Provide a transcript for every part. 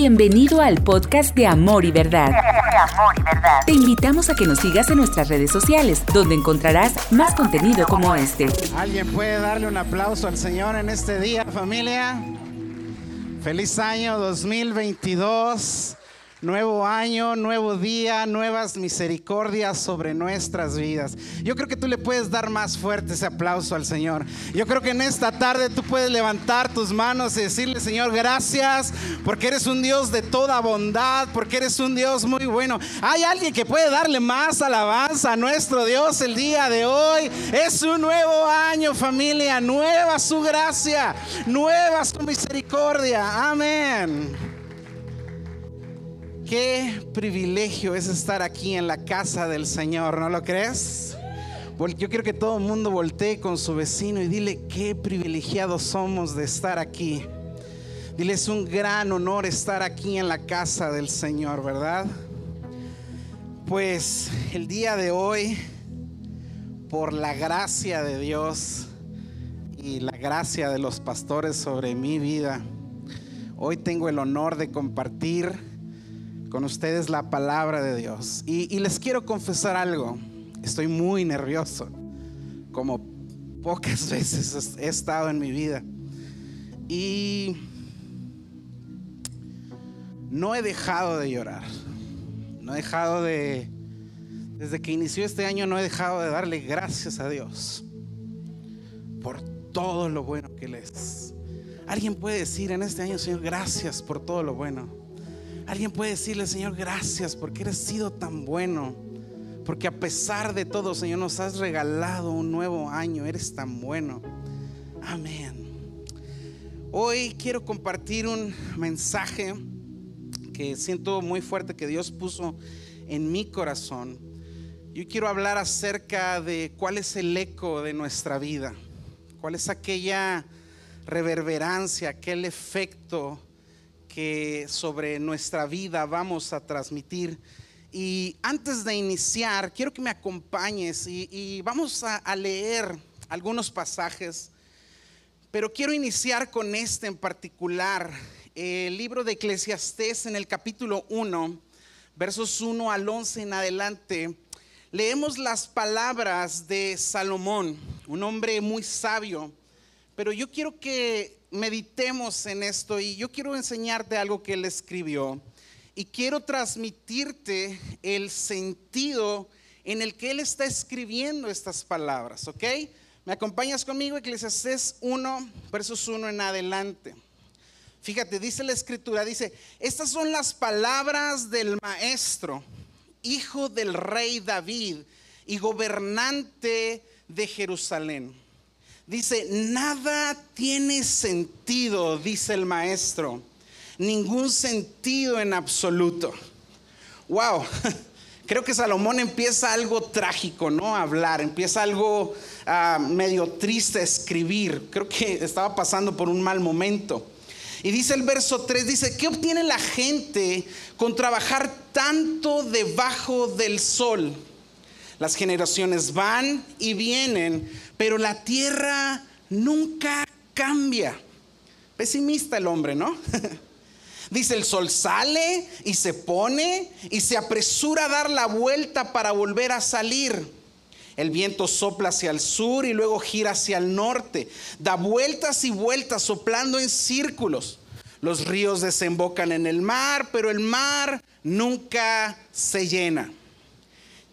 Bienvenido al podcast de Amor y Verdad. Te invitamos a que nos sigas en nuestras redes sociales, donde encontrarás más contenido como este. ¿Alguien puede darle un aplauso al Señor en este día, familia? Feliz año 2022. Nuevo año, nuevo día, nuevas misericordias sobre nuestras vidas. Yo creo que tú le puedes dar más fuerte ese aplauso al Señor. Yo creo que en esta tarde tú puedes levantar tus manos y decirle, Señor, gracias, porque eres un Dios de toda bondad, porque eres un Dios muy bueno. Hay alguien que puede darle más alabanza a nuestro Dios el día de hoy. Es un nuevo año, familia, nueva su gracia, nueva su misericordia. Amén. Qué privilegio es estar aquí en la casa del Señor, ¿no lo crees? Yo quiero que todo el mundo voltee con su vecino y dile qué privilegiados somos de estar aquí. Dile, es un gran honor estar aquí en la casa del Señor, ¿verdad? Pues el día de hoy, por la gracia de Dios y la gracia de los pastores sobre mi vida, hoy tengo el honor de compartir con ustedes la palabra de Dios. Y, les quiero confesar algo. Estoy muy nervioso, como pocas veces he estado en mi vida. Y no he dejado de llorar. No he dejado de... Desde que inició este año no he dejado de darle gracias a Dios por todo lo bueno que Él es. Alguien puede decir en este año, Señor, gracias por todo lo bueno. Alguien puede decirle, Señor, gracias porque eres sido tan bueno. Porque a pesar de todo, Señor, nos has regalado un nuevo año. Eres tan bueno. Amén. Hoy quiero compartir un mensaje que siento muy fuerte que Dios puso en mi corazón. Yo quiero hablar acerca de cuál es el eco de nuestra vida. Cuál es aquella reverberancia, aquel efecto sobre nuestra vida vamos a transmitir. Y antes de iniciar, quiero que me acompañes y, vamos a, leer algunos pasajes, pero quiero iniciar con este en particular, el libro de Eclesiastés en el capítulo 1, versos 1 al 11 en adelante. Leemos las palabras de Salomón, un hombre muy sabio, pero yo quiero que meditemos en esto y yo quiero enseñarte algo que él escribió y quiero transmitirte el sentido en el que él está escribiendo estas palabras, ¿ok? ¿Me acompañas conmigo? Eclesiastés 1, versos 1 en adelante. Fíjate, dice la escritura, dice, estas son las palabras del maestro, hijo del rey David y gobernante de Jerusalén Dice, nada tiene sentido, dice el maestro. Ningún sentido en absoluto. Wow, creo que Salomón empieza algo trágico, ¿no? A hablar, empieza algo ah, medio triste a escribir. Creo que estaba pasando por un mal momento. Y dice el verso 3, dice, ¿qué obtiene la gente con trabajar tanto debajo del sol? Las generaciones van y vienen, pero la tierra nunca cambia. Pesimista el hombre, ¿no? Dice, el sol sale y se pone y se apresura a dar la vuelta para volver a salir. El viento sopla hacia el sur y luego gira hacia el norte. Da vueltas y vueltas soplando en círculos. Los ríos desembocan en el mar, pero el mar nunca se llena.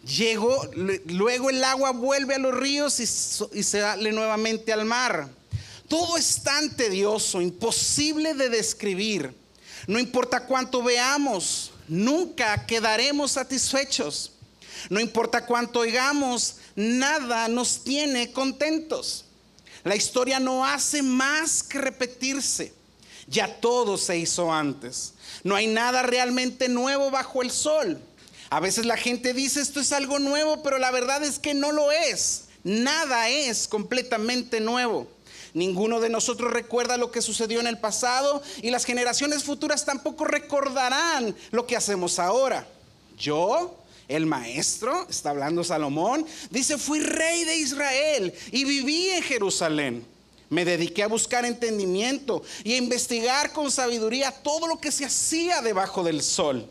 Llegó, luego el agua vuelve a los ríos y, se sale nuevamente al mar. Todo es tan tedioso, imposible de describir. No importa cuánto veamos, nunca quedaremos satisfechos. No importa cuánto oigamos, nada nos tiene contentos. La historia no hace más que repetirse. Ya todo se hizo antes. No hay nada realmente nuevo bajo el sol. A veces la gente dice esto es algo nuevo, pero la verdad es que no lo es. Nada es completamente nuevo. Ninguno de nosotros recuerda lo que sucedió en el pasado y las generaciones futuras tampoco recordarán lo que hacemos ahora. Yo, el maestro, está hablando Salomón, dice, fui rey de Israel y viví en Jerusalén. Me dediqué a buscar entendimiento y a investigar con sabiduría todo lo que se hacía debajo del sol,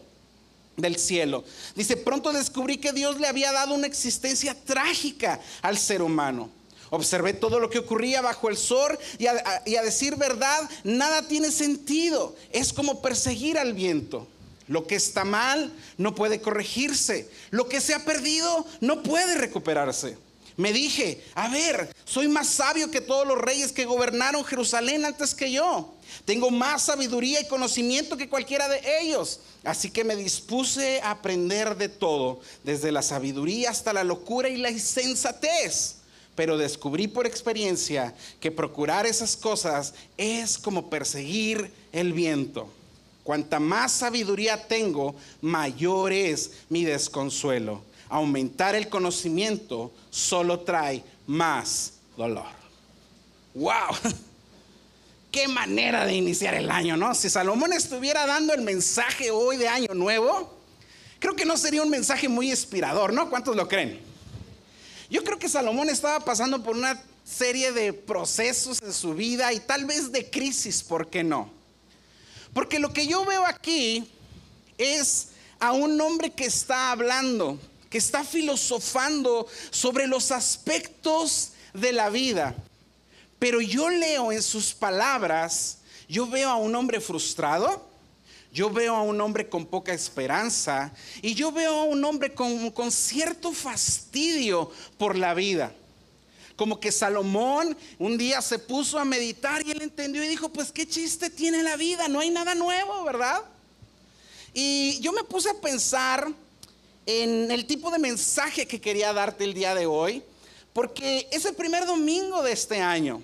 del cielo. Dice, pronto descubrí que Dios le había dado una existencia trágica al ser humano. Observé todo lo que ocurría bajo el sol y a, y a decir verdad, nada tiene sentido. Es como perseguir al viento. Lo que está mal no puede corregirse. Lo que se ha perdido no puede recuperarse. Me dije, a ver, soy más sabio que todos los reyes que gobernaron Jerusalén antes que yo. Tengo más sabiduría y conocimiento que cualquiera de ellos. Así que me dispuse a aprender de todo, desde la sabiduría hasta la locura y la insensatez. Pero descubrí por experiencia que procurar esas cosas es como perseguir el viento. Cuanta más sabiduría tengo, mayor es mi desconsuelo aumentar el conocimiento solo trae más dolor. ¡Wow! Qué manera de iniciar el año, ¿no? Si Salomón estuviera dando el mensaje hoy de año nuevo, creo que no sería un mensaje muy inspirador, ¿no? ¿Cuántos lo creen? Yo creo que Salomón estaba pasando por una serie de procesos en su vida y tal vez de crisis, ¿por qué no? Porque lo que yo veo aquí es a un hombre que está hablando que está filosofando sobre los aspectos de la vida. Pero yo leo en sus palabras, yo veo a un hombre frustrado, yo veo a un hombre con poca esperanza y yo veo a un hombre con, con cierto fastidio por la vida. Como que Salomón un día se puso a meditar y él entendió y dijo, pues qué chiste tiene la vida, no hay nada nuevo, ¿verdad? Y yo me puse a pensar en el tipo de mensaje que quería darte el día de hoy, porque es el primer domingo de este año.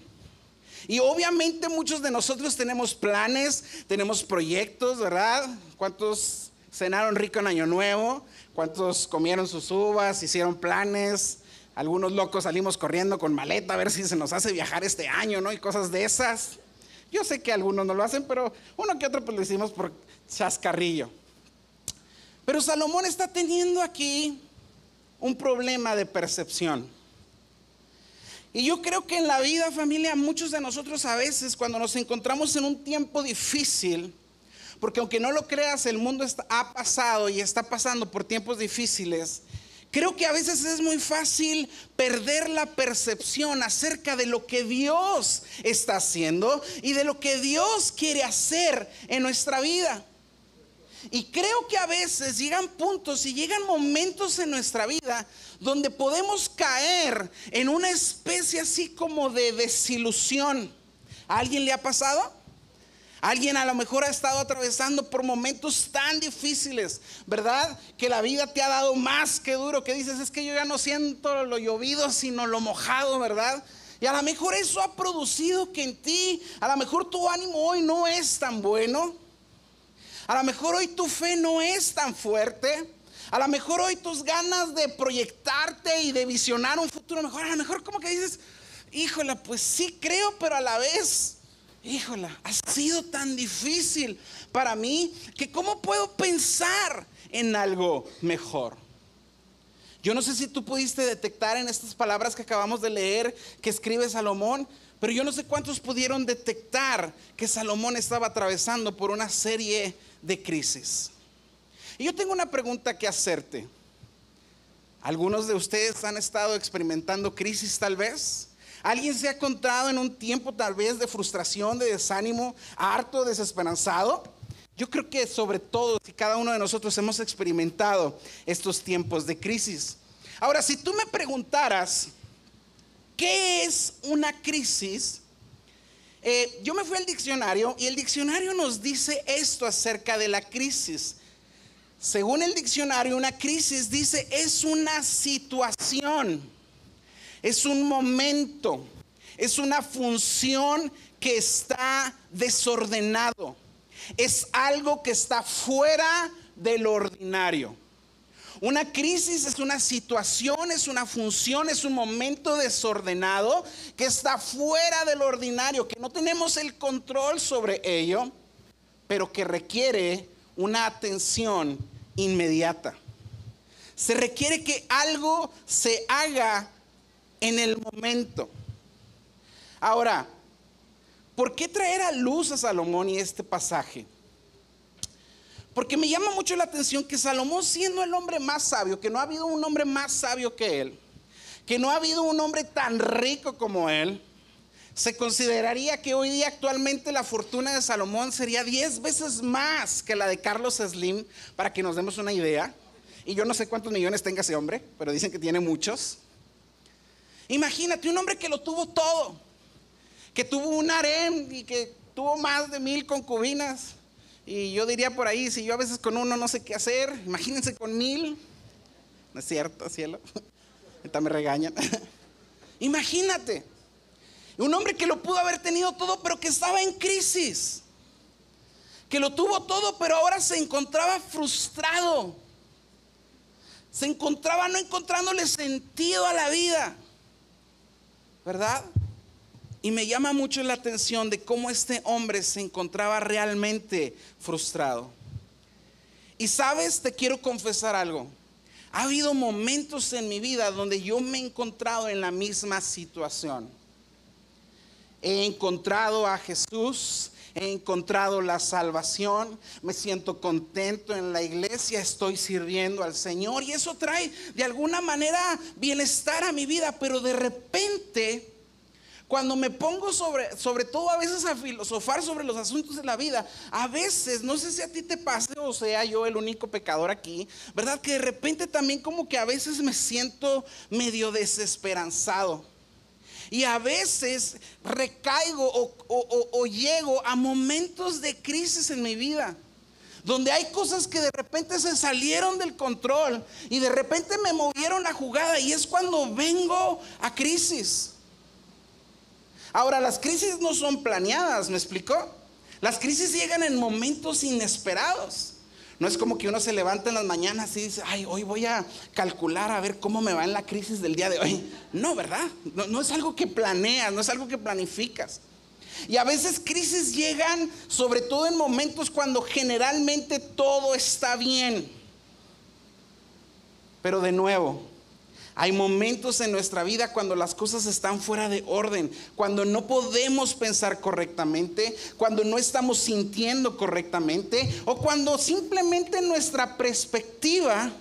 Y obviamente muchos de nosotros tenemos planes, tenemos proyectos, ¿verdad? ¿Cuántos cenaron rico en Año Nuevo? ¿Cuántos comieron sus uvas, hicieron planes? Algunos locos salimos corriendo con maleta a ver si se nos hace viajar este año, ¿no? Y cosas de esas. Yo sé que algunos no lo hacen, pero uno que otro pues lo hicimos por chascarrillo. Pero Salomón está teniendo aquí un problema de percepción. Y yo creo que en la vida, familia, muchos de nosotros a veces cuando nos encontramos en un tiempo difícil, porque aunque no lo creas, el mundo ha pasado y está pasando por tiempos difíciles, creo que a veces es muy fácil perder la percepción acerca de lo que Dios está haciendo y de lo que Dios quiere hacer en nuestra vida. Y creo que a veces llegan puntos y llegan momentos en nuestra vida donde podemos caer en una especie así como de desilusión. ¿A alguien le ha pasado? Alguien a lo mejor ha estado atravesando por momentos tan difíciles, ¿verdad? Que la vida te ha dado más que duro, que dices, es que yo ya no siento lo llovido, sino lo mojado, ¿verdad? Y a lo mejor eso ha producido que en ti, a lo mejor tu ánimo hoy no es tan bueno. A lo mejor hoy tu fe no es tan fuerte. A lo mejor hoy tus ganas de proyectarte y de visionar un futuro mejor, a lo mejor como que dices, híjola, pues sí creo, pero a la vez, híjola, ha sido tan difícil para mí que cómo puedo pensar en algo mejor. Yo no sé si tú pudiste detectar en estas palabras que acabamos de leer que escribe Salomón, pero yo no sé cuántos pudieron detectar que Salomón estaba atravesando por una serie de crisis. Y yo tengo una pregunta que hacerte. ¿Algunos de ustedes han estado experimentando crisis tal vez? ¿Alguien se ha encontrado en un tiempo tal vez de frustración, de desánimo, harto, desesperanzado? Yo creo que sobre todo, si cada uno de nosotros hemos experimentado estos tiempos de crisis. Ahora, si tú me preguntaras, ¿qué es una crisis? Eh, yo me fui al diccionario y el diccionario nos dice esto acerca de la crisis. Según el diccionario, una crisis dice es una situación, es un momento, es una función que está desordenado, es algo que está fuera del ordinario. Una crisis es una situación, es una función, es un momento desordenado que está fuera del ordinario, que no tenemos el control sobre ello, pero que requiere una atención inmediata. Se requiere que algo se haga en el momento. Ahora, ¿Por qué traer a luz a Salomón y este pasaje? Porque me llama mucho la atención que Salomón siendo el hombre más sabio, que no ha habido un hombre más sabio que él, que no ha habido un hombre tan rico como él, se consideraría que hoy día actualmente la fortuna de Salomón sería 10 veces más que la de Carlos Slim, para que nos demos una idea. Y yo no sé cuántos millones tenga ese hombre, pero dicen que tiene muchos. Imagínate un hombre que lo tuvo todo, que tuvo un harem y que tuvo más de mil concubinas y yo diría por ahí, si yo a veces con uno no sé qué hacer, imagínense con mil. No es cierto, cielo. Ahorita me regañan. Imagínate. Un hombre que lo pudo haber tenido todo, pero que estaba en crisis. Que lo tuvo todo, pero ahora se encontraba frustrado. Se encontraba no encontrándole sentido a la vida. ¿Verdad? Y me llama mucho la atención de cómo este hombre se encontraba realmente frustrado. Y sabes, te quiero confesar algo. Ha habido momentos en mi vida donde yo me he encontrado en la misma situación. He encontrado a Jesús, he encontrado la salvación, me siento contento en la iglesia, estoy sirviendo al Señor y eso trae de alguna manera bienestar a mi vida, pero de repente cuando me pongo sobre, sobre todo a veces a filosofar sobre los asuntos de la vida, a veces, no sé si a ti te pase o sea yo el único pecador aquí, ¿verdad? Que de repente también como que a veces me siento medio desesperanzado. Y a veces recaigo o, o, llego a momentos de crisis en mi vida donde hay cosas que de repente se salieron del control y de repente me movieron la jugada y es cuando vengo a crisis. Ahora, las crisis no son planeadas, ¿me explicó? Las crisis llegan en momentos inesperados. No es como que uno se levanta en las mañanas y dice, ay, hoy voy a calcular a ver cómo me va en la crisis del día de hoy. No, ¿verdad? No, no es algo que planeas, no es algo que planificas. Y a veces crisis llegan sobre todo en momentos cuando generalmente todo está bien. Pero de nuevo, hay momentos en nuestra vida cuando las cosas están fuera de orden, cuando no podemos pensar correctamente, cuando no estamos sintiendo correctamente o cuando simplemente nuestra perspectiva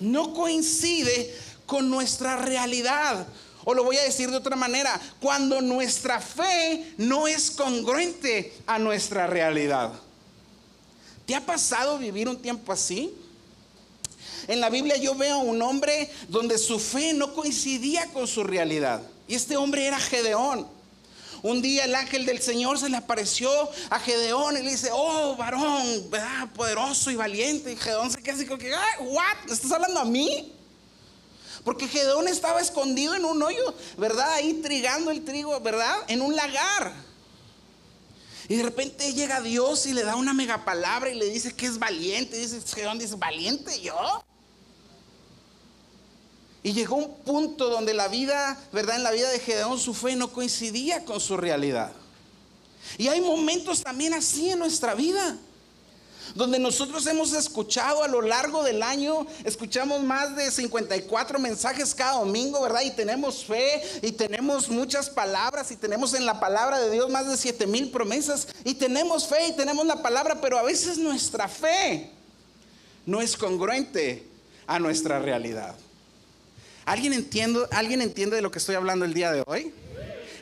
no coincide con nuestra realidad. O lo voy a decir de otra manera, cuando nuestra fe no es congruente a nuestra realidad. ¿Te ha pasado vivir un tiempo así? En la Biblia yo veo a un hombre donde su fe no coincidía con su realidad. Y este hombre era Gedeón. Un día el ángel del Señor se le apareció a Gedeón y le dice, oh varón, ¿verdad? poderoso y valiente. Y Gedeón se queda así como que, ¿what? ¿Estás hablando a mí? Porque Gedeón estaba escondido en un hoyo, ¿verdad? Ahí trigando el trigo, ¿verdad? En un lagar. Y de repente llega Dios y le da una mega palabra y le dice que es valiente. Y dice, Gedeón dice, ¿valiente yo? Y llegó un punto donde la vida, ¿verdad? En la vida de Gedeón su fe no coincidía con su realidad. Y hay momentos también así en nuestra vida, donde nosotros hemos escuchado a lo largo del año, escuchamos más de 54 mensajes cada domingo, ¿verdad? Y tenemos fe y tenemos muchas palabras y tenemos en la palabra de Dios más de 7 mil promesas y tenemos fe y tenemos la palabra, pero a veces nuestra fe no es congruente a nuestra realidad. ¿Alguien entiende, ¿Alguien entiende de lo que estoy hablando el día de hoy?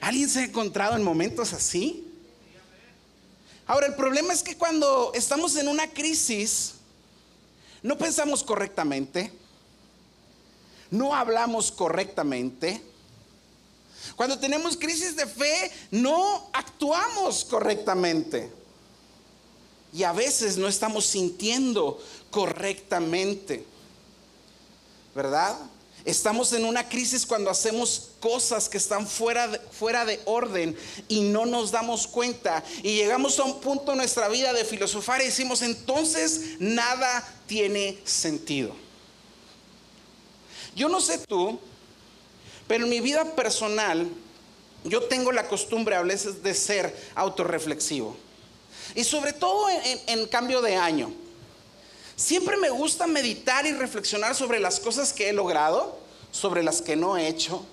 ¿Alguien se ha encontrado en momentos así? Ahora, el problema es que cuando estamos en una crisis, no pensamos correctamente, no hablamos correctamente. Cuando tenemos crisis de fe, no actuamos correctamente. Y a veces no estamos sintiendo correctamente. ¿Verdad? Estamos en una crisis cuando hacemos cosas que están fuera de, fuera de orden y no nos damos cuenta. Y llegamos a un punto en nuestra vida de filosofar y decimos, entonces nada tiene sentido. Yo no sé tú, pero en mi vida personal yo tengo la costumbre a veces de ser autorreflexivo. Y sobre todo en cambio de año. Siempre me gusta meditar y reflexionar sobre las cosas que he logrado, sobre las que no he hecho.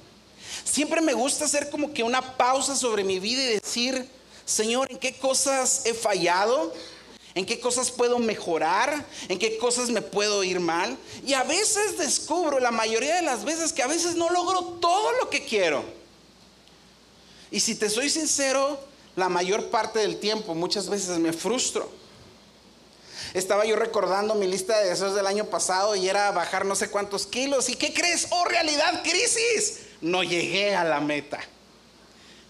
Siempre me gusta hacer como que una pausa sobre mi vida y decir, Señor, ¿en qué cosas he fallado? ¿En qué cosas puedo mejorar? ¿En qué cosas me puedo ir mal? Y a veces descubro, la mayoría de las veces, que a veces no logro todo lo que quiero. Y si te soy sincero, la mayor parte del tiempo muchas veces me frustro. Estaba yo recordando mi lista de deseos del año pasado y era bajar no sé cuántos kilos. ¿Y qué crees? Oh, realidad, crisis. No llegué a la meta.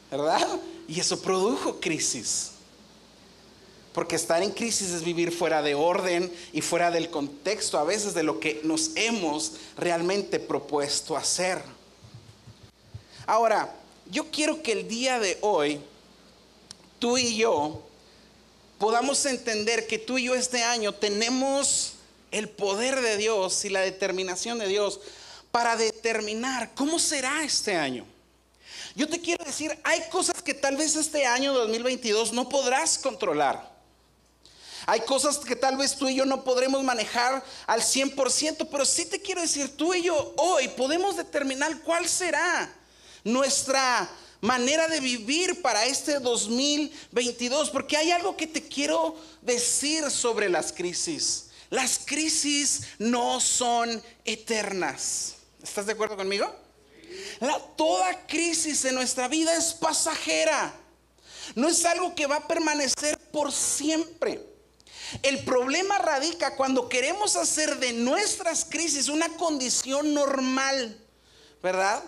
¿Verdad? Y eso produjo crisis. Porque estar en crisis es vivir fuera de orden y fuera del contexto a veces de lo que nos hemos realmente propuesto hacer. Ahora, yo quiero que el día de hoy, tú y yo, podamos entender que tú y yo este año tenemos el poder de Dios y la determinación de Dios para determinar cómo será este año. Yo te quiero decir, hay cosas que tal vez este año 2022 no podrás controlar. Hay cosas que tal vez tú y yo no podremos manejar al 100%, pero sí te quiero decir, tú y yo hoy podemos determinar cuál será nuestra manera de vivir para este 2022, porque hay algo que te quiero decir sobre las crisis. Las crisis no son eternas. ¿Estás de acuerdo conmigo? La, toda crisis en nuestra vida es pasajera. No es algo que va a permanecer por siempre. El problema radica cuando queremos hacer de nuestras crisis una condición normal, ¿verdad?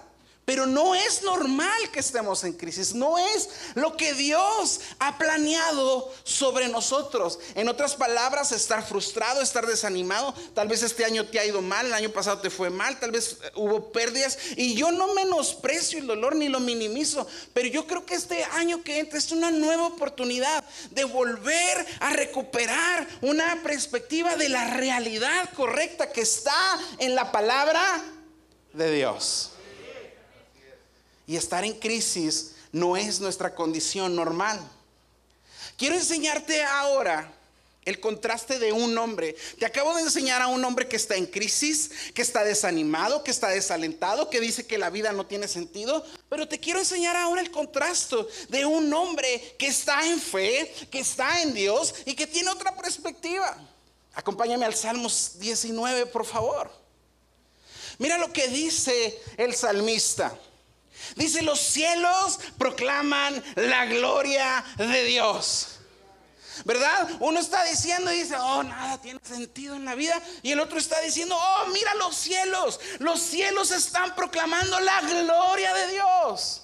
Pero no es normal que estemos en crisis, no es lo que Dios ha planeado sobre nosotros. En otras palabras, estar frustrado, estar desanimado, tal vez este año te ha ido mal, el año pasado te fue mal, tal vez eh, hubo pérdidas y yo no menosprecio el dolor ni lo minimizo, pero yo creo que este año que entra es una nueva oportunidad de volver a recuperar una perspectiva de la realidad correcta que está en la palabra de Dios. Y estar en crisis no es nuestra condición normal. Quiero enseñarte ahora el contraste de un hombre. Te acabo de enseñar a un hombre que está en crisis, que está desanimado, que está desalentado, que dice que la vida no tiene sentido. Pero te quiero enseñar ahora el contraste de un hombre que está en fe, que está en Dios y que tiene otra perspectiva. Acompáñame al Salmos 19, por favor. Mira lo que dice el salmista. Dice, los cielos proclaman la gloria de Dios. ¿Verdad? Uno está diciendo y dice, oh, nada tiene sentido en la vida. Y el otro está diciendo, oh, mira los cielos. Los cielos están proclamando la gloria de Dios.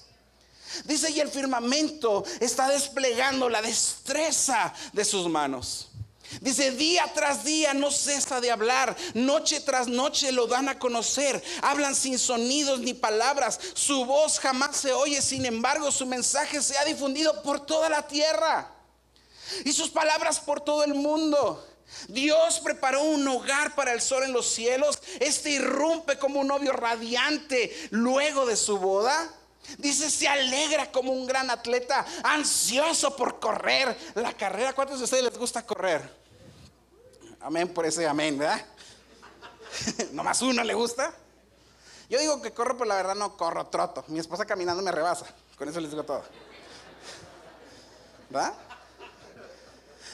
Dice, y el firmamento está desplegando la destreza de sus manos. Dice, día tras día no cesa de hablar, noche tras noche lo dan a conocer, hablan sin sonidos ni palabras, su voz jamás se oye, sin embargo su mensaje se ha difundido por toda la tierra y sus palabras por todo el mundo. Dios preparó un hogar para el sol en los cielos, este irrumpe como un novio radiante luego de su boda. Dice, se alegra como un gran atleta, ansioso por correr la carrera. ¿Cuántos de ustedes les gusta correr? Amén por ese amén, ¿verdad? Nomás uno le gusta. Yo digo que corro, pero la verdad no corro, troto. Mi esposa caminando me rebasa. Con eso les digo todo. ¿verdad?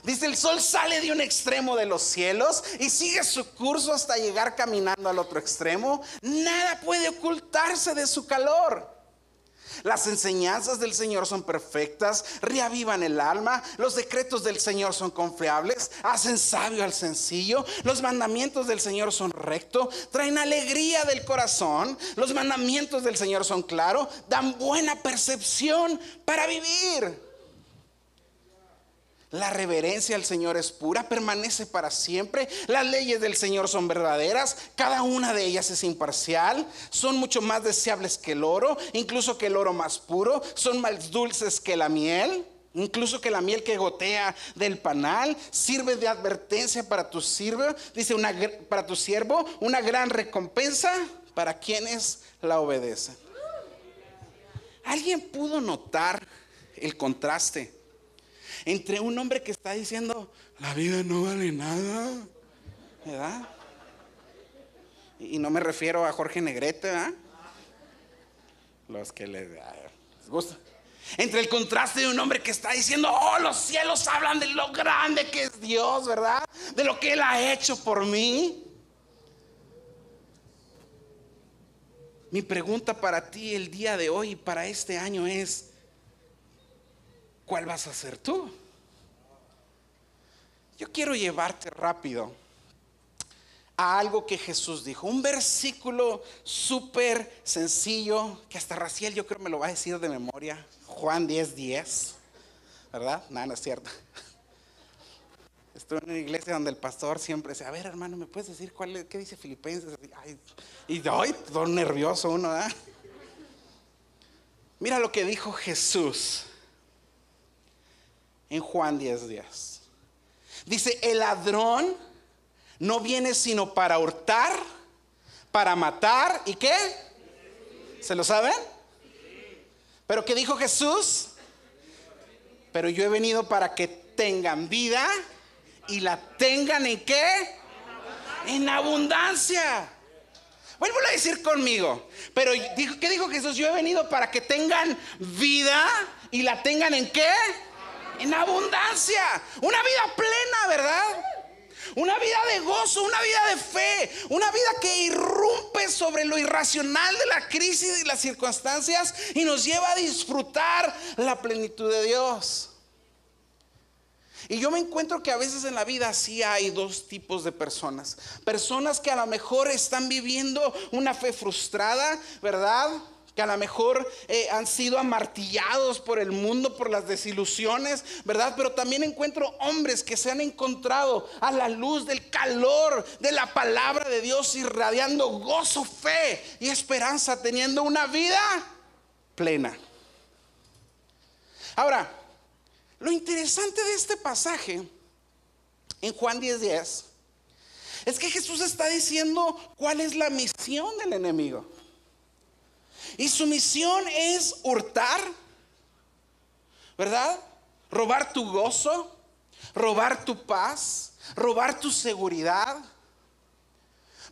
Dice, el sol sale de un extremo de los cielos y sigue su curso hasta llegar caminando al otro extremo. Nada puede ocultarse de su calor. Las enseñanzas del Señor son perfectas, reavivan el alma, los decretos del Señor son confiables, hacen sabio al sencillo, los mandamientos del Señor son rectos, traen alegría del corazón, los mandamientos del Señor son claros, dan buena percepción para vivir. La reverencia al Señor es pura, permanece para siempre. Las leyes del Señor son verdaderas, cada una de ellas es imparcial, son mucho más deseables que el oro, incluso que el oro más puro, son más dulces que la miel. Incluso que la miel que gotea del panal sirve de advertencia para tu siervo, dice una, para tu siervo, una gran recompensa para quienes la obedecen. ¿Alguien pudo notar el contraste? Entre un hombre que está diciendo, la vida no vale nada, ¿verdad? Y no me refiero a Jorge Negrete, ¿verdad? Los que les, gusta. Entre el contraste de un hombre que está diciendo, oh, los cielos hablan de lo grande que es Dios, ¿verdad? De lo que Él ha hecho por mí. Mi pregunta para ti el día de hoy, para este año es, ¿cuál vas a ser tú? Yo quiero llevarte rápido a algo que Jesús dijo. Un versículo súper sencillo que hasta Raciel yo creo me lo va a decir de memoria. Juan 10, 10. ¿Verdad? Nada, no es cierto. Estuve en una iglesia donde el pastor siempre dice, a ver hermano, ¿me puedes decir cuál es, qué dice Filipenses? y hoy todo nervioso uno, ¿verdad? Mira lo que dijo Jesús en Juan 10, 10. Dice, el ladrón no viene sino para hurtar, para matar y qué? ¿Se lo saben? Pero ¿qué dijo Jesús? Pero yo he venido para que tengan vida y la tengan en qué? En abundancia. Vuelvo a decir conmigo. Pero ¿qué dijo Jesús? Yo he venido para que tengan vida y la tengan en qué? En abundancia. Una vida plena, ¿verdad? Una vida de gozo, una vida de fe, una vida que irrumpe sobre lo irracional de la crisis y las circunstancias y nos lleva a disfrutar la plenitud de Dios. Y yo me encuentro que a veces en la vida sí hay dos tipos de personas. Personas que a lo mejor están viviendo una fe frustrada, ¿verdad? Que a lo mejor eh, han sido amartillados por el mundo, por las desilusiones, ¿verdad? Pero también encuentro hombres que se han encontrado a la luz del calor de la palabra de Dios, irradiando gozo, fe y esperanza, teniendo una vida plena. Ahora, lo interesante de este pasaje en Juan 10:10 10, es que Jesús está diciendo cuál es la misión del enemigo. Y su misión es hurtar, ¿verdad? Robar tu gozo, robar tu paz, robar tu seguridad.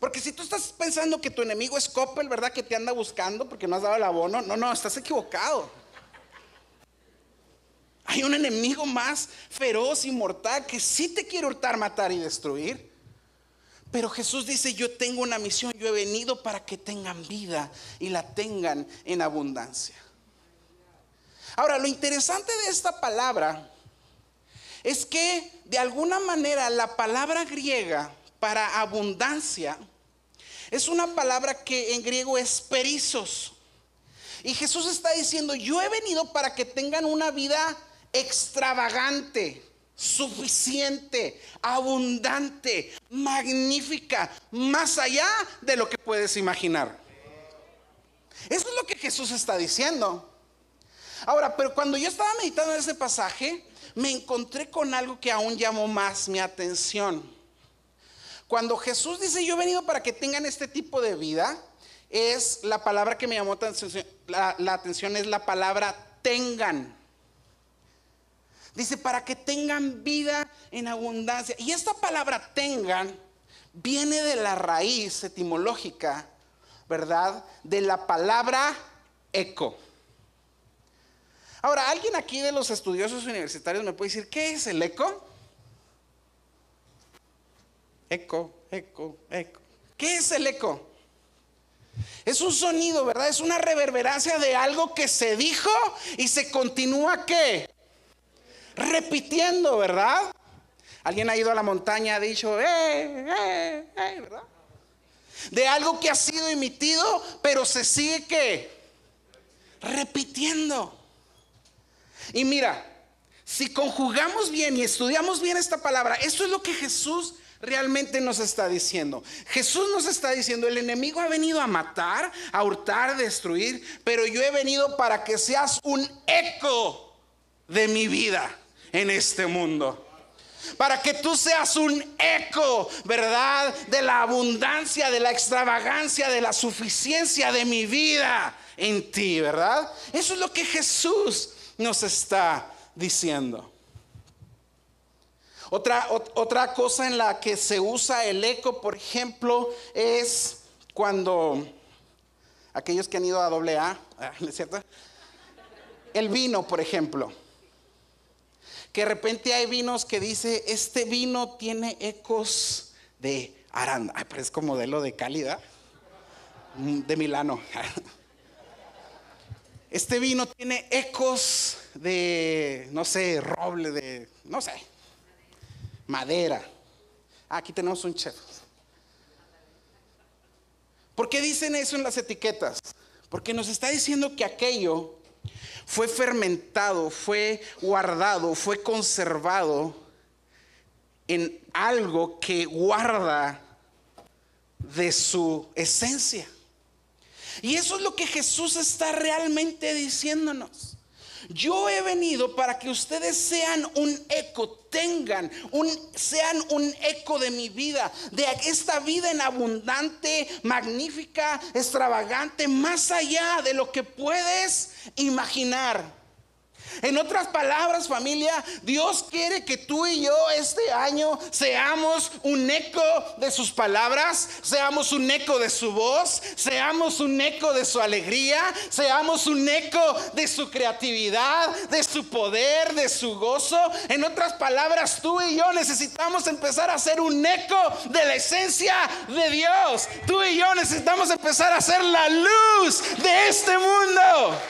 Porque si tú estás pensando que tu enemigo es Coppel, ¿verdad? Que te anda buscando porque no has dado el abono. No, no, estás equivocado. Hay un enemigo más feroz y mortal que sí te quiere hurtar, matar y destruir. Pero Jesús dice, yo tengo una misión, yo he venido para que tengan vida y la tengan en abundancia. Ahora, lo interesante de esta palabra es que de alguna manera la palabra griega para abundancia es una palabra que en griego es perizos. Y Jesús está diciendo, yo he venido para que tengan una vida extravagante suficiente, abundante, magnífica, más allá de lo que puedes imaginar. Eso es lo que Jesús está diciendo. Ahora, pero cuando yo estaba meditando en ese pasaje, me encontré con algo que aún llamó más mi atención. Cuando Jesús dice, yo he venido para que tengan este tipo de vida, es la palabra que me llamó la, la atención, es la palabra tengan. Dice, para que tengan vida en abundancia. Y esta palabra tengan viene de la raíz etimológica, ¿verdad? De la palabra eco. Ahora, ¿alguien aquí de los estudiosos universitarios me puede decir qué es el eco? Eco, eco, eco. ¿Qué es el eco? Es un sonido, ¿verdad? Es una reverberancia de algo que se dijo y se continúa qué? Repitiendo, ¿verdad? Alguien ha ido a la montaña, ha dicho, eh, eh, eh, ¿verdad? De algo que ha sido emitido, pero se sigue que repitiendo. Y mira, si conjugamos bien y estudiamos bien esta palabra, esto es lo que Jesús realmente nos está diciendo. Jesús nos está diciendo, el enemigo ha venido a matar, a hurtar, destruir, pero yo he venido para que seas un eco de mi vida en este mundo. Para que tú seas un eco, ¿verdad? De la abundancia, de la extravagancia, de la suficiencia de mi vida en ti, ¿verdad? Eso es lo que Jesús nos está diciendo. Otra, otra cosa en la que se usa el eco, por ejemplo, es cuando aquellos que han ido a doble A, ¿no es cierto? el vino, por ejemplo. Que de repente hay vinos que dice, este vino tiene ecos de Aranda. Ay, pero es como modelo de calidad. Mm, de Milano. Este vino tiene ecos de, no sé, roble, de, no sé, madera. Aquí tenemos un chef. ¿Por qué dicen eso en las etiquetas? Porque nos está diciendo que aquello fue fermentado, fue guardado, fue conservado en algo que guarda de su esencia. Y eso es lo que Jesús está realmente diciéndonos. Yo he venido para que ustedes sean un eco, tengan un, sean un eco de mi vida, de esta vida en abundante, magnífica, extravagante, más allá de lo que puedes imaginar. En otras palabras, familia, Dios quiere que tú y yo este año seamos un eco de sus palabras, seamos un eco de su voz, seamos un eco de su alegría, seamos un eco de su creatividad, de su poder, de su gozo. En otras palabras, tú y yo necesitamos empezar a ser un eco de la esencia de Dios. Tú y yo necesitamos empezar a ser la luz de este mundo.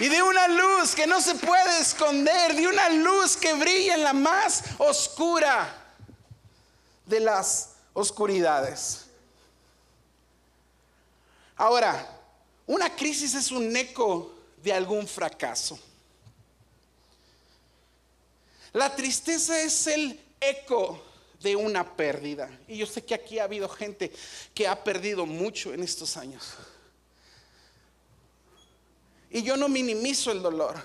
Y de una luz que no se puede esconder, de una luz que brilla en la más oscura de las oscuridades. Ahora, una crisis es un eco de algún fracaso. La tristeza es el eco de una pérdida. Y yo sé que aquí ha habido gente que ha perdido mucho en estos años. Y yo no minimizo el dolor.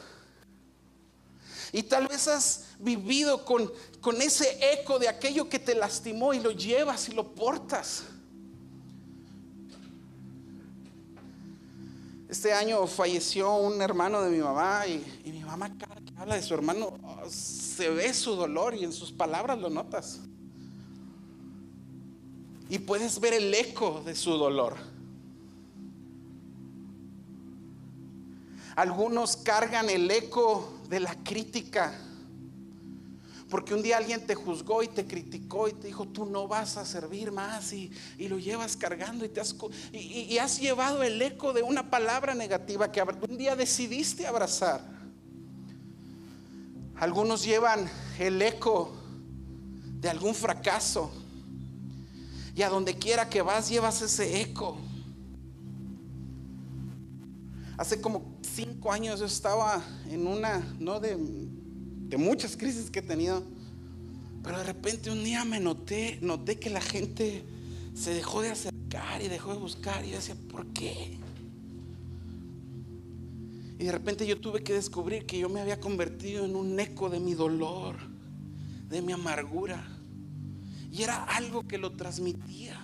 Y tal vez has vivido con, con ese eco de aquello que te lastimó y lo llevas y lo portas. Este año falleció un hermano de mi mamá y, mi mamá cada que habla de su hermano oh, se ve su dolor y en sus palabras lo notas. Y puedes ver el eco de su dolor. Algunos cargan el eco de la crítica. Porque un día alguien te juzgó y te criticó y te dijo, tú no vas a servir más y, lo llevas cargando y, te has, y, has llevado el eco de una palabra negativa que un día decidiste abrazar. Algunos llevan el eco de algún fracaso y a donde quiera que vas llevas ese eco. Hace como cinco años yo estaba en una, no de, de muchas crisis que he tenido, pero de repente un día me noté, noté que la gente se dejó de acercar y dejó de buscar y yo decía, ¿por qué? Y de repente yo tuve que descubrir que yo me había convertido en un eco de mi dolor, de mi amargura. Y era algo que lo transmitía.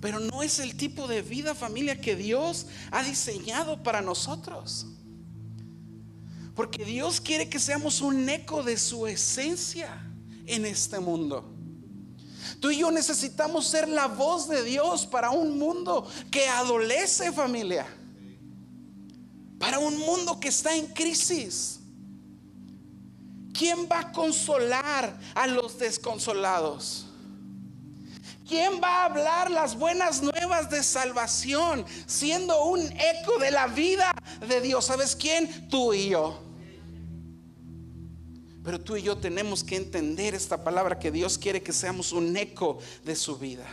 Pero no es el tipo de vida, familia, que Dios ha diseñado para nosotros. Porque Dios quiere que seamos un eco de su esencia en este mundo. Tú y yo necesitamos ser la voz de Dios para un mundo que adolece, familia. Para un mundo que está en crisis. ¿Quién va a consolar a los desconsolados? ¿Quién va a hablar las buenas nuevas de salvación siendo un eco de la vida de Dios? ¿Sabes quién? Tú y yo. Pero tú y yo tenemos que entender esta palabra que Dios quiere que seamos un eco de su vida.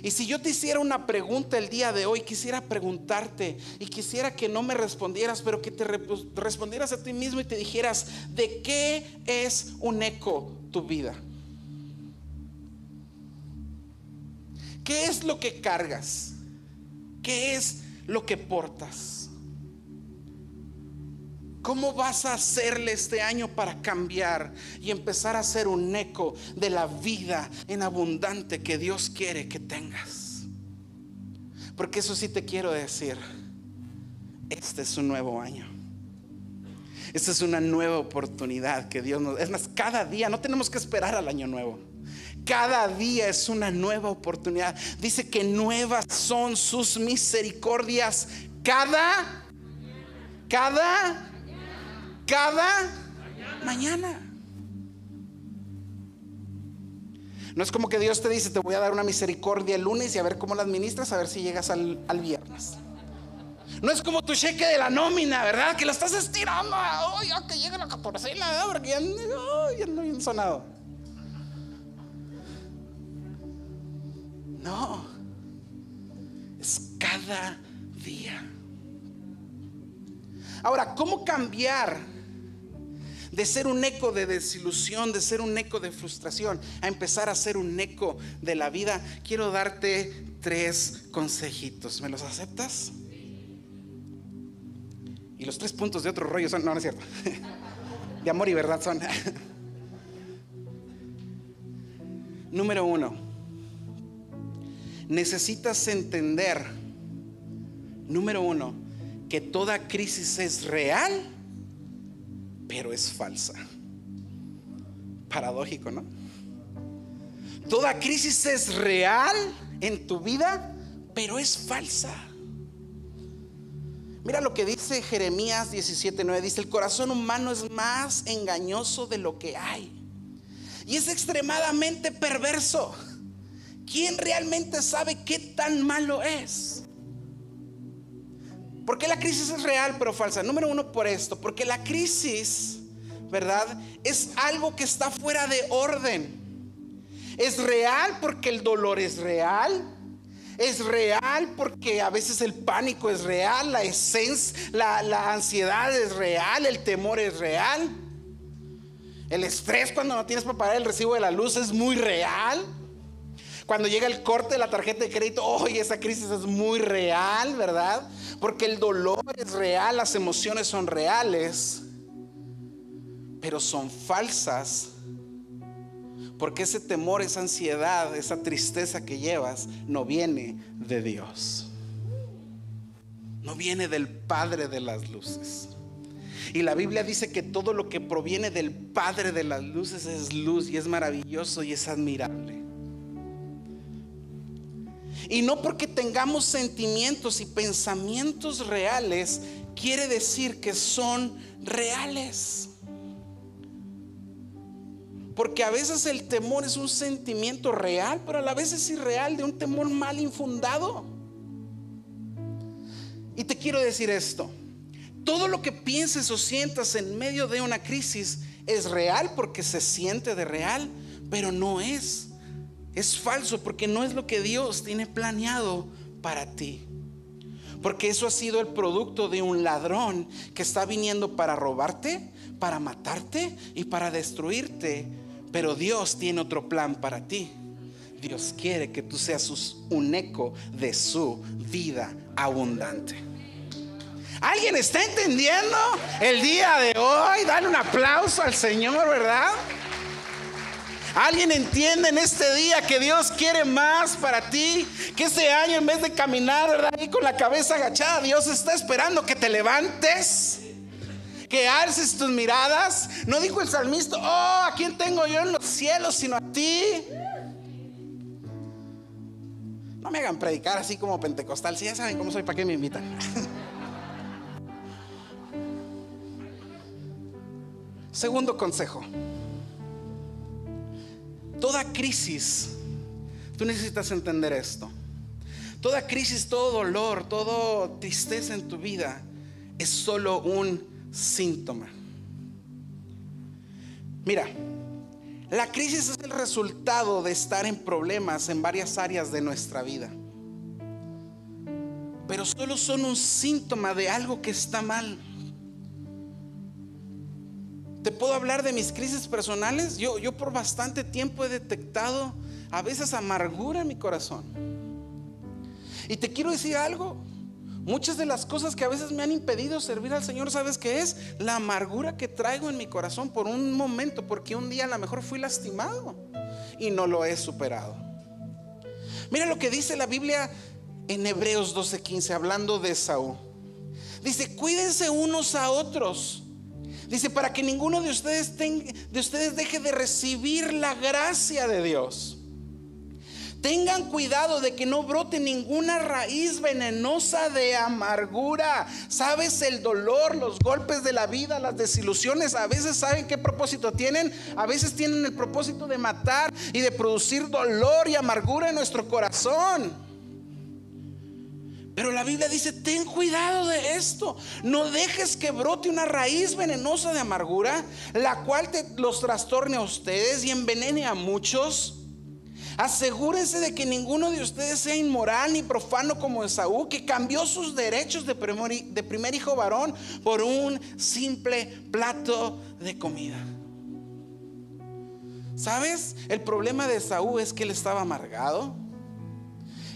Y si yo te hiciera una pregunta el día de hoy, quisiera preguntarte y quisiera que no me respondieras, pero que te respondieras a ti mismo y te dijeras, ¿de qué es un eco tu vida? ¿Qué es lo que cargas? ¿Qué es lo que portas? ¿Cómo vas a hacerle este año para cambiar y empezar a ser un eco de la vida en abundante que Dios quiere que tengas? Porque eso sí te quiero decir, este es un nuevo año. Esta es una nueva oportunidad que Dios nos... Es más, cada día, no tenemos que esperar al año nuevo. Cada día es una nueva oportunidad. Dice que nuevas son sus misericordias Cada, cada, cada mañana. No es como que Dios te dice, te voy a dar una misericordia el lunes y a ver cómo la administras, a ver si llegas al, viernes. No es como tu cheque de la nómina, ¿verdad? Que lo estás estirando. Oh, ya que llegue la catorcena. Porque ya, ya no bien sonado. No. Es cada día. Ahora, ¿cómo cambiar de ser un eco de desilusión, de ser un eco de frustración, a empezar a ser un eco de la vida? Quiero darte tres consejitos. ¿Me los aceptas? Y los tres puntos de otro rollo son, no, no es cierto. De amor y verdad son. Número uno, necesitas entender, número uno, que toda crisis es real, pero es falsa. Paradójico, ¿no? Toda crisis es real en tu vida, pero es falsa. Mira lo que dice Jeremías 17:9. Dice, el corazón humano es más engañoso de lo que hay. Y es extremadamente perverso. ¿Quién realmente sabe qué tan malo es? Porque la crisis es real pero falsa? Número uno por esto, porque la crisis, ¿verdad? Es algo que está fuera de orden. Es real porque el dolor es real. Es real porque a veces el pánico es real, la, la ansiedad es real, el temor es real. El estrés cuando no tienes para pagar el recibo de la luz es muy real. Cuando llega el corte de la tarjeta de crédito, hoy esa crisis es muy real, ¿verdad? Porque el dolor es real, las emociones son reales, pero son falsas. Porque ese temor, esa ansiedad, esa tristeza que llevas no viene de Dios. No viene del Padre de las luces. Y la Biblia dice que todo lo que proviene del Padre de las luces es luz y es maravilloso y es admirable. Y no porque tengamos sentimientos y pensamientos reales, quiere decir que son reales. Porque a veces el temor es un sentimiento real, pero a la vez es irreal de un temor mal infundado. Y te quiero decir esto, todo lo que pienses o sientas en medio de una crisis es real porque se siente de real, pero no es es falso porque no es lo que Dios tiene planeado para ti. Porque eso ha sido el producto de un ladrón que está viniendo para robarte, para matarte y para destruirte. Pero Dios tiene otro plan para ti. Dios quiere que tú seas un eco de su vida abundante. ¿Alguien está entendiendo el día de hoy? Dale un aplauso al Señor, ¿verdad? ¿Alguien entiende en este día que Dios quiere más para ti? Que este año en vez de caminar ahí con la cabeza agachada, Dios está esperando que te levantes. Que alces tus miradas. No dijo el salmista, oh, ¿a quién tengo yo en los cielos sino a ti? No me hagan predicar así como pentecostal. Si ya saben cómo soy, ¿para qué me invitan? Segundo consejo. Toda crisis, tú necesitas entender esto. Toda crisis, todo dolor, toda tristeza en tu vida es solo un síntoma. Mira, la crisis es el resultado de estar en problemas en varias áreas de nuestra vida. Pero solo son un síntoma de algo que está mal. Te puedo hablar de mis crisis personales. Yo, yo por bastante tiempo he detectado a veces amargura en mi corazón. Y te quiero decir algo. Muchas de las cosas que a veces me han impedido servir al Señor, ¿sabes qué es? La amargura que traigo en mi corazón por un momento, porque un día a lo mejor fui lastimado y no lo he superado. Mira lo que dice la Biblia en Hebreos 12:15, hablando de Saúl. Dice, cuídense unos a otros Dice, para que ninguno de ustedes, de ustedes deje de recibir la gracia de Dios. Tengan cuidado de que no brote ninguna raíz venenosa de amargura. Sabes, el dolor, los golpes de la vida, las desilusiones, a veces saben qué propósito tienen. A veces tienen el propósito de matar y de producir dolor y amargura en nuestro corazón. Pero la Biblia dice, ten cuidado de esto. No dejes que brote una raíz venenosa de amargura, la cual te los trastorne a ustedes y envenene a muchos. Asegúrense de que ninguno de ustedes sea inmoral ni profano como Esaú, que cambió sus derechos de primer, de primer hijo varón por un simple plato de comida. ¿Sabes? El problema de Esaú es que él estaba amargado.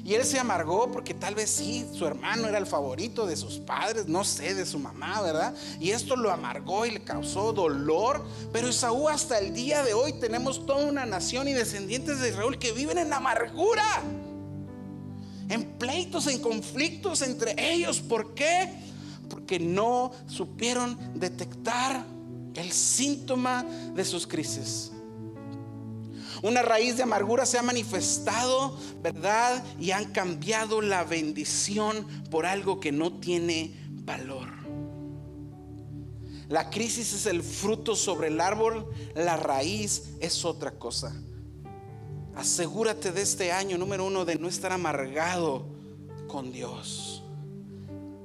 Y él se amargó porque tal vez sí, su hermano era el favorito de sus padres, no sé, de su mamá, ¿verdad? Y esto lo amargó y le causó dolor. Pero Esaú hasta el día de hoy tenemos toda una nación y descendientes de Israel que viven en amargura. En pleitos, en conflictos entre ellos. ¿Por qué? Porque no supieron detectar el síntoma de sus crisis. Una raíz de amargura se ha manifestado, ¿verdad? Y han cambiado la bendición por algo que no tiene valor. La crisis es el fruto sobre el árbol, la raíz es otra cosa. Asegúrate de este año, número uno, de no estar amargado con Dios,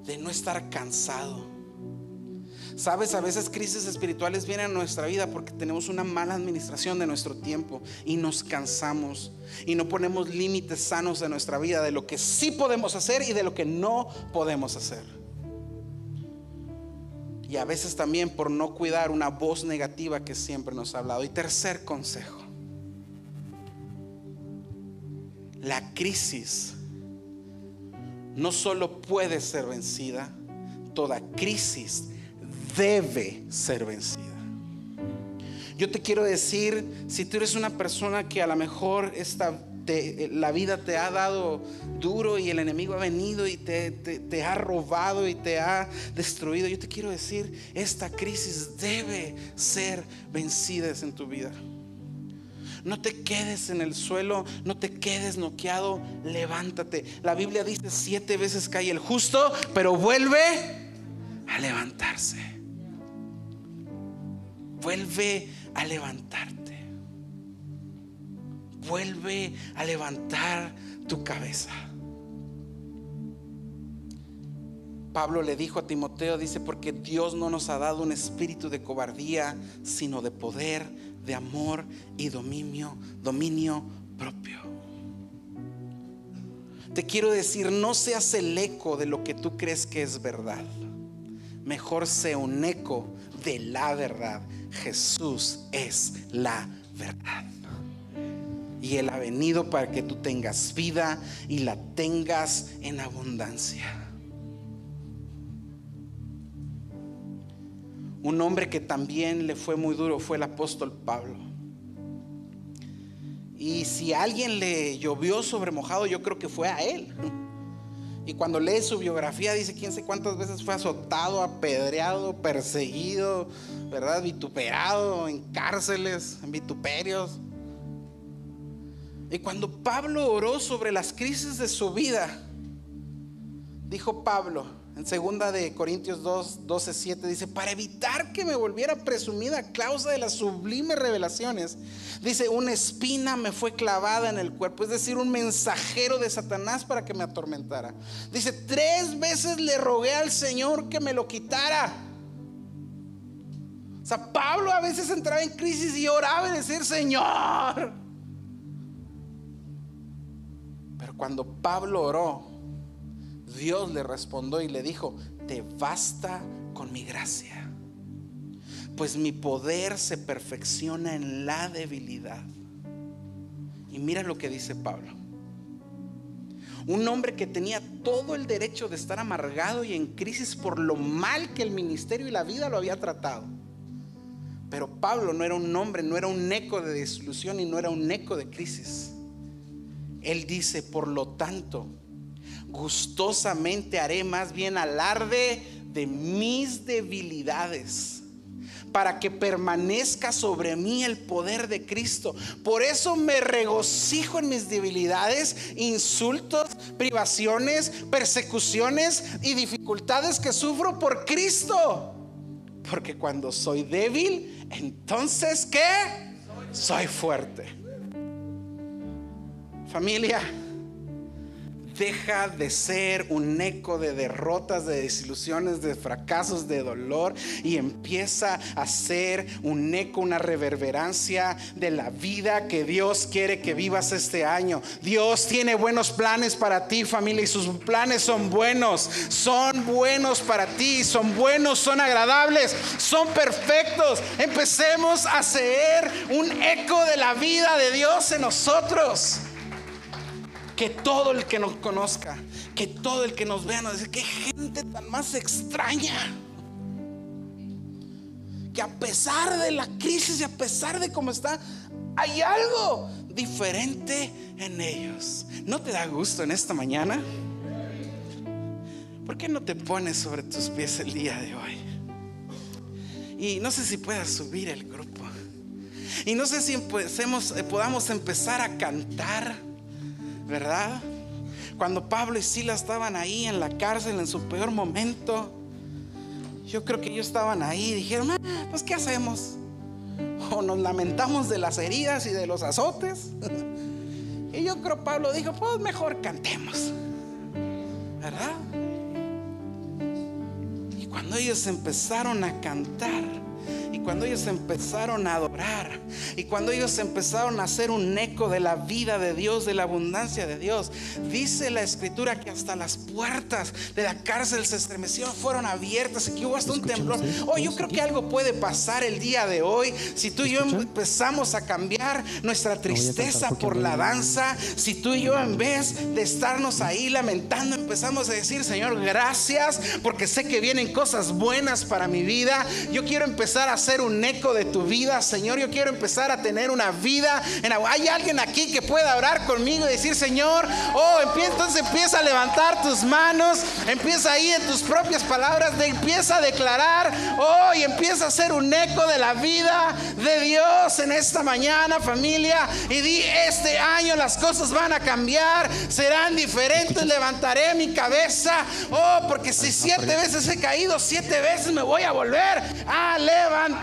de no estar cansado Sabes, a veces crisis espirituales vienen a nuestra vida porque tenemos una mala administración de nuestro tiempo y nos cansamos y no ponemos límites sanos en nuestra vida de lo que sí podemos hacer y de lo que no podemos hacer. Y a veces también por no cuidar una voz negativa que siempre nos ha hablado. Y tercer consejo. La crisis no solo puede ser vencida, toda crisis debe ser vencida. Yo te quiero decir, si tú eres una persona que a lo mejor esta, la vida te ha dado duro y el enemigo ha venido y te, te ha robado y te ha destruido, yo te quiero decir, esta crisis debe ser vencida en tu vida. No te quedes en el suelo, no te quedes noqueado, levántate. La Biblia dice siete veces cae el justo, pero vuelve a levantarse vuelve a levantarte. Vuelve a levantar tu cabeza. Pablo le dijo a Timoteo, dice, porque Dios no nos ha dado un espíritu de cobardía, sino de poder, de amor y dominio, dominio propio. Te quiero decir, no seas el eco de lo que tú crees que es verdad. Mejor sea un eco de la verdad Jesús es la verdad. Y Él ha venido para que tú tengas vida y la tengas en abundancia. Un hombre que también le fue muy duro fue el apóstol Pablo. Y si alguien le llovió sobre mojado, yo creo que fue a él. Y cuando lee su biografía dice quién sé cuántas veces fue azotado, apedreado, perseguido, ¿verdad? Vituperado en cárceles, en vituperios. Y cuando Pablo oró sobre las crisis de su vida, dijo Pablo, en segunda de Corintios 2, 12, 7 dice, para evitar que me volviera presumida a causa de las sublimes revelaciones, dice, una espina me fue clavada en el cuerpo, es decir, un mensajero de Satanás para que me atormentara. Dice, tres veces le rogué al Señor que me lo quitara. O sea, Pablo a veces entraba en crisis y oraba y decía, Señor. Pero cuando Pablo oró, Dios le respondió y le dijo, te basta con mi gracia, pues mi poder se perfecciona en la debilidad. Y mira lo que dice Pablo. Un hombre que tenía todo el derecho de estar amargado y en crisis por lo mal que el ministerio y la vida lo había tratado. Pero Pablo no era un hombre, no era un eco de desilusión y no era un eco de crisis. Él dice, por lo tanto, gustosamente haré más bien alarde de mis debilidades para que permanezca sobre mí el poder de Cristo. Por eso me regocijo en mis debilidades, insultos, privaciones, persecuciones y dificultades que sufro por Cristo. Porque cuando soy débil, entonces ¿qué? Soy fuerte. Familia, Deja de ser un eco de derrotas, de desilusiones, de fracasos, de dolor y empieza a ser un eco, una reverberancia de la vida que Dios quiere que vivas este año. Dios tiene buenos planes para ti familia y sus planes son buenos, son buenos para ti, son buenos, son agradables, son perfectos. Empecemos a ser un eco de la vida de Dios en nosotros que todo el que nos conozca, que todo el que nos vea nos dice, qué gente tan más extraña. Que a pesar de la crisis y a pesar de cómo está, hay algo diferente en ellos. ¿No te da gusto en esta mañana? ¿Por qué no te pones sobre tus pies el día de hoy? Y no sé si puedas subir el grupo. Y no sé si podamos empezar a cantar ¿verdad? Cuando Pablo y Sila estaban ahí en la cárcel en su peor momento, yo creo que ellos estaban ahí y dijeron, ah, pues ¿qué hacemos? O nos lamentamos de las heridas y de los azotes. y yo creo Pablo dijo, pues mejor cantemos, ¿verdad? Y cuando ellos empezaron a cantar, cuando ellos empezaron a adorar, y cuando ellos empezaron a hacer un eco de la vida de Dios, de la abundancia de Dios, dice la escritura que hasta las puertas de la cárcel se estremecieron, fueron abiertas, y que hubo hasta un temblor. Oh, yo creo que algo puede pasar el día de hoy si tú y yo empezamos a cambiar nuestra tristeza por la danza, si tú y yo en vez de estarnos ahí lamentando, empezamos a decir, Señor, gracias, porque sé que vienen cosas buenas para mi vida. Yo quiero empezar a ser un eco de tu vida, Señor. Yo quiero empezar a tener una vida. En, hay alguien aquí que pueda orar conmigo y decir, Señor, oh, empieza, entonces empieza a levantar tus manos, empieza ahí en tus propias palabras, de, empieza a declarar, oh, y empieza a ser un eco de la vida de Dios en esta mañana, familia. Y di, este año las cosas van a cambiar, serán diferentes, levantaré mi cabeza, oh, porque si siete veces he caído, siete veces me voy a volver a levantar.